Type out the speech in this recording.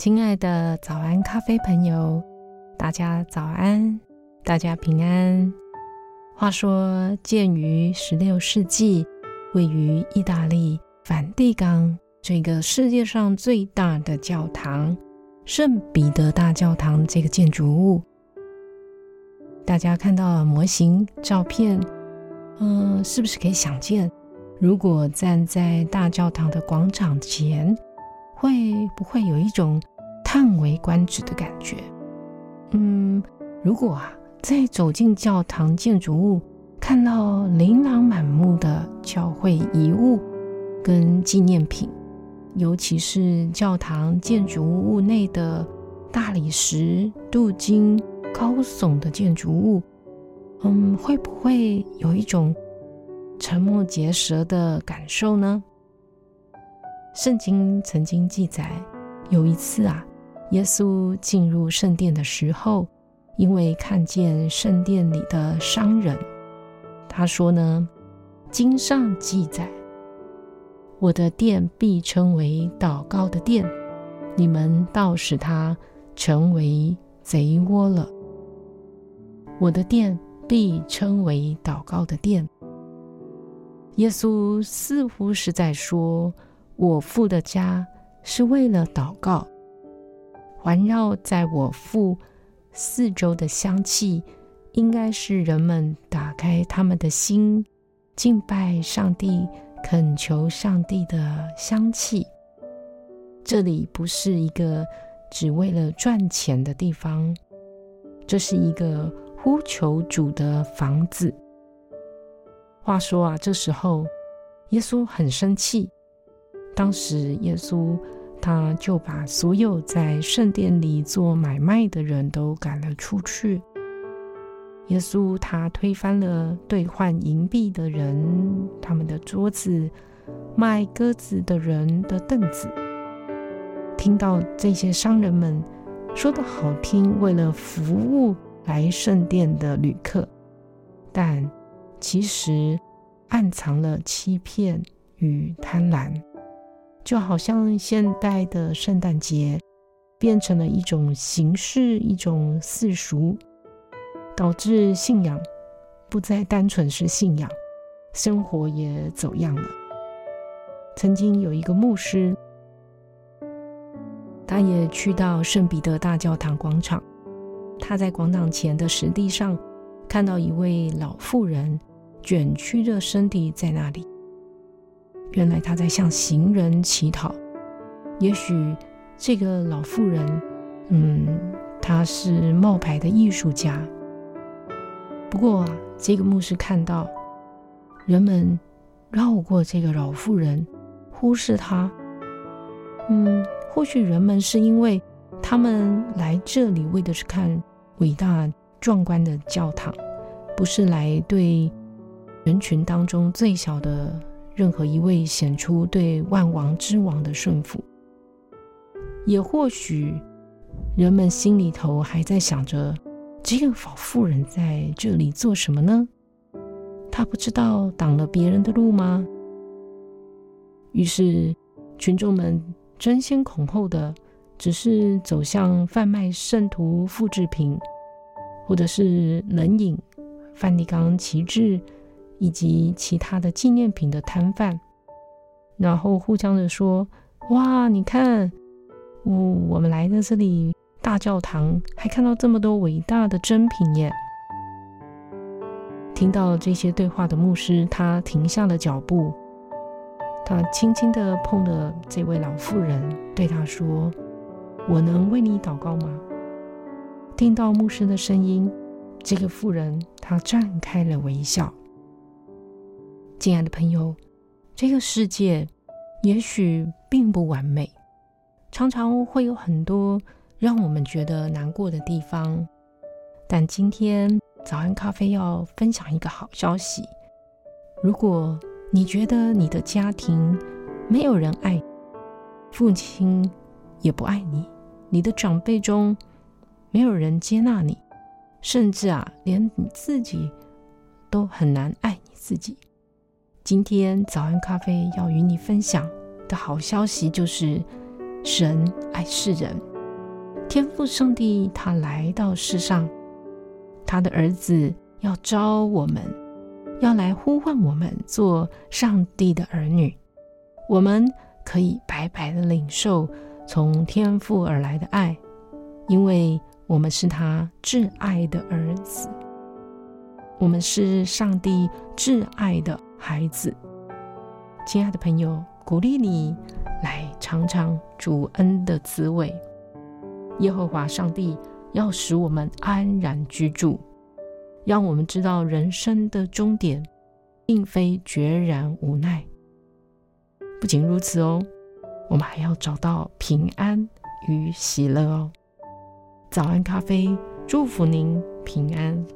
亲爱的早安咖啡朋友，大家早安，大家平安。话说，建于十六世纪，位于意大利梵蒂冈这个世界上最大的教堂——圣彼得大教堂这个建筑物。大家看到模型照片，嗯、是不是可以想见，如果站在大教堂的广场前，会不会有一种叹为观止的感觉？嗯，如果啊，再走进教堂建筑物，看到琳琅满目的教会遗物跟纪念品，尤其是教堂建筑物内的大理石、镀金。高耸的建筑物，嗯，会不会有一种瞠目结舌的感受呢？圣经曾经记载，有一次啊，耶稣进入圣殿的时候，因为看见圣殿里的商人，他说呢：“经上记载，我的殿必称为祷告的殿，你们倒使它成为贼窝了。”我的殿必称为祷告的殿。耶稣似乎是在说：“我父的家是为了祷告，环绕在我父四周的香气，应该是人们打开他们的心，敬拜上帝、恳求上帝的香气。这里不是一个只为了赚钱的地方，这是一个。”呼求主的房子。话说啊，这时候耶稣很生气。当时耶稣他就把所有在圣殿里做买卖的人都赶了出去。耶稣他推翻了兑换银币的人，他们的桌子，卖鸽子的人的凳子。听到这些商人们说的好听，为了服务。来圣殿的旅客，但其实暗藏了欺骗与贪婪，就好像现代的圣诞节变成了一种形式，一种世俗，导致信仰不再单纯是信仰，生活也走样了。曾经有一个牧师，他也去到圣彼得大教堂广场。他在广场前的石地上看到一位老妇人卷曲着身体在那里。原来他在向行人乞讨。也许这个老妇人，嗯，她是冒牌的艺术家。不过这个牧师看到人们绕过这个老妇人，忽视她。嗯，或许人们是因为他们来这里为的是看。伟大壮观的教堂，不是来对人群当中最小的任何一位显出对万王之王的顺服。也或许人们心里头还在想着，这个老妇人在这里做什么呢？她不知道挡了别人的路吗？于是群众们争先恐后的。只是走向贩卖圣徒复制品，或者是冷饮、梵蒂冈旗帜以及其他的纪念品的摊贩，然后互相的说：“哇，你看，我我们来的这里大教堂，还看到这么多伟大的珍品耶！”听到这些对话的牧师，他停下了脚步，他轻轻的碰了这位老妇人，对他说。我能为你祷告吗？听到牧师的声音，这个妇人她绽开了微笑。亲爱的朋友，这个世界也许并不完美，常常会有很多让我们觉得难过的地方。但今天早安咖啡要分享一个好消息：如果你觉得你的家庭没有人爱，父亲也不爱你，你的长辈中没有人接纳你，甚至啊，连你自己都很难爱你自己。今天早安咖啡要与你分享的好消息就是，神爱世人，天父上帝他来到世上。他的儿子要召我们，要来呼唤我们做上帝的儿女。我们可以白白的领受从天父而来的爱，因为我们是他挚爱的儿子。我们是上帝挚爱的孩子。亲爱的朋友，鼓励你来尝尝主恩的滋味。耶和华上帝。要使我们安然居住，让我们知道人生的终点，并非决然无奈。不仅如此哦，我们还要找到平安与喜乐哦。早安咖啡，祝福您平安。